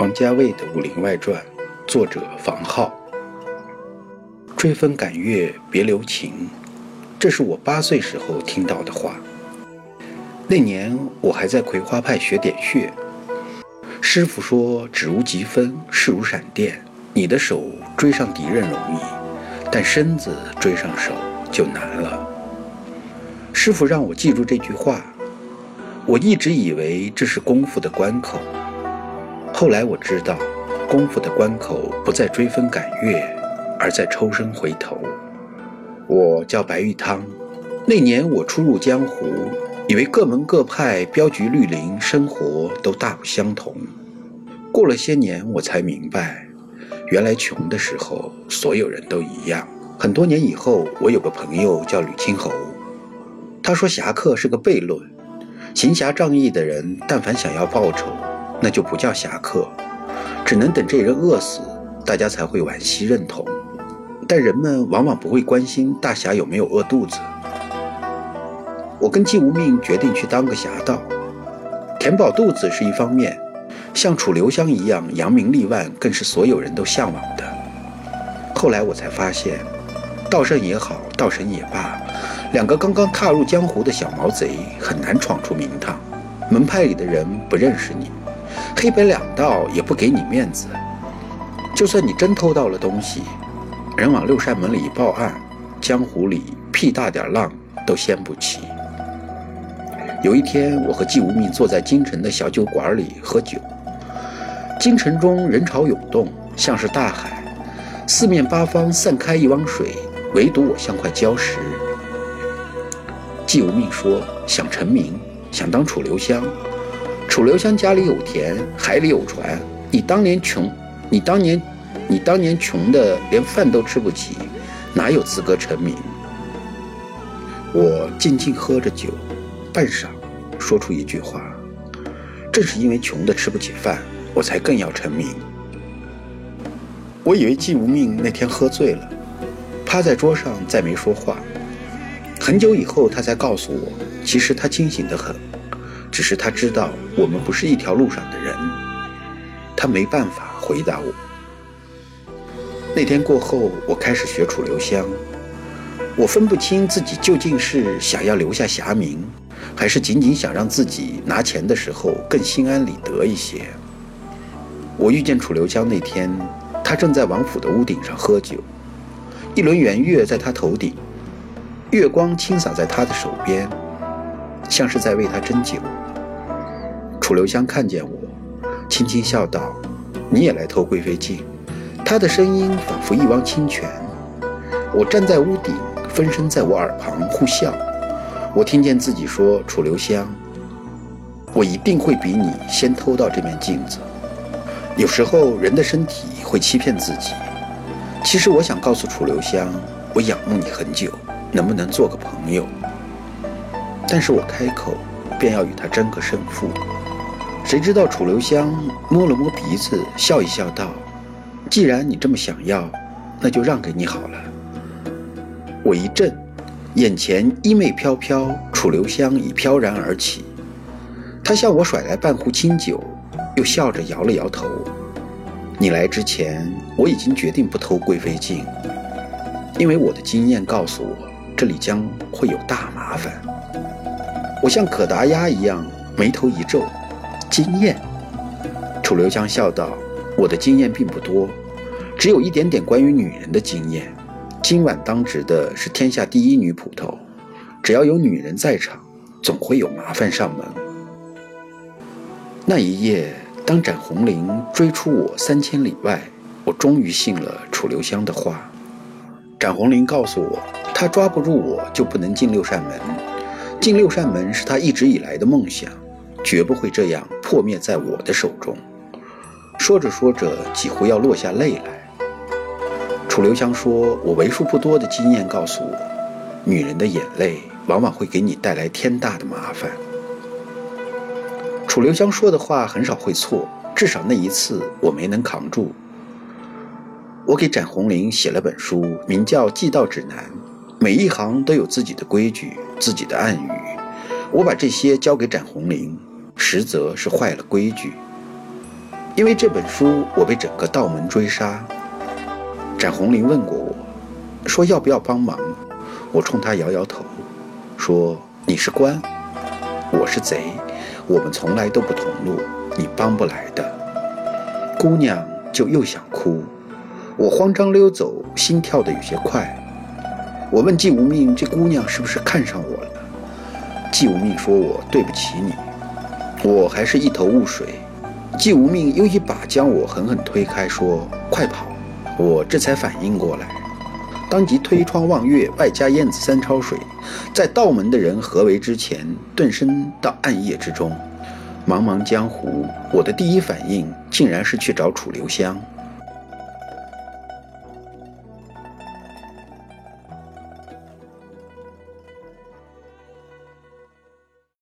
王家卫的《武林外传》，作者房浩。追风赶月别留情，这是我八岁时候听到的话。那年我还在葵花派学点穴，师傅说：“指如疾风，势如闪电。你的手追上敌人容易，但身子追上手就难了。”师傅让我记住这句话，我一直以为这是功夫的关口。后来我知道，功夫的关口不在追风赶月，而在抽身回头。我叫白玉汤，那年我初入江湖。以为各门各派镖局绿林生活都大不相同，过了些年，我才明白，原来穷的时候所有人都一样。很多年以后，我有个朋友叫吕青侯，他说侠客是个悖论，行侠仗义的人，但凡想要报仇，那就不叫侠客，只能等这人饿死，大家才会惋惜认同。但人们往往不会关心大侠有没有饿肚子。我跟季无命决定去当个侠盗，填饱肚子是一方面，像楚留香一样扬名立万更是所有人都向往的。后来我才发现，道圣也好，道神也罢，两个刚刚踏入江湖的小毛贼很难闯出名堂。门派里的人不认识你，黑白两道也不给你面子。就算你真偷到了东西，人往六扇门里一报案，江湖里屁大点浪都掀不起。有一天，我和季无命坐在京城的小酒馆里喝酒。京城中人潮涌动，像是大海，四面八方散开一汪水，唯独我像块礁石。季无命说：“想成名，想当楚留香。楚留香家里有田，海里有船。你当年穷，你当年，你当年穷的连饭都吃不起，哪有资格成名？”我静静喝着酒。半晌，说出一句话：“正是因为穷的吃不起饭，我才更要成名。”我以为季无命那天喝醉了，趴在桌上再没说话。很久以后，他才告诉我，其实他清醒得很，只是他知道我们不是一条路上的人，他没办法回答我。那天过后，我开始学楚留香，我分不清自己究竟是想要留下侠名。还是仅仅想让自己拿钱的时候更心安理得一些。我遇见楚留香那天，他正在王府的屋顶上喝酒，一轮圆月在他头顶，月光倾洒在他的手边，像是在为他斟酒。楚留香看见我，轻轻笑道：“你也来偷贵妃镜？”他的声音仿佛一汪清泉。我站在屋顶，分身在我耳旁互笑。我听见自己说：“楚留香，我一定会比你先偷到这面镜子。”有时候人的身体会欺骗自己。其实我想告诉楚留香，我仰慕你很久，能不能做个朋友？但是我开口便要与他争个胜负。谁知道楚留香摸了摸鼻子，笑一笑道：“既然你这么想要，那就让给你好了。”我一震。眼前衣袂飘飘，楚留香已飘然而起。他向我甩来半壶清酒，又笑着摇了摇头。你来之前，我已经决定不偷贵妃镜，因为我的经验告诉我，这里将会有大麻烦。我像可达鸭一样眉头一皱。经验？楚留香笑道：“我的经验并不多，只有一点点关于女人的经验。”今晚当值的是天下第一女捕头，只要有女人在场，总会有麻烦上门。那一夜，当展红绫追出我三千里外，我终于信了楚留香的话。展红绫告诉我，他抓不住我就不能进六扇门，进六扇门是他一直以来的梦想，绝不会这样破灭在我的手中。说着说着，几乎要落下泪来。楚留香说：“我为数不多的经验告诉我，女人的眼泪往往会给你带来天大的麻烦。”楚留香说的话很少会错，至少那一次我没能扛住。我给展红绫写了本书，名叫《寄道指南》，每一行都有自己的规矩、自己的暗语。我把这些交给展红绫，实则是坏了规矩。因为这本书，我被整个道门追杀。展红林问过我，说要不要帮忙。我冲他摇摇头，说：“你是官，我是贼，我们从来都不同路，你帮不来的。”姑娘就又想哭，我慌张溜走，心跳的有些快。我问季无命：“这姑娘是不是看上我了？”季无命说：“我对不起你。”我还是一头雾水。季无命又一把将我狠狠推开，说：“快跑！”我这才反应过来，当即推窗望月，外加燕子三抄水，在道门的人合围之前，遁身到暗夜之中。茫茫江湖，我的第一反应竟然是去找楚留香。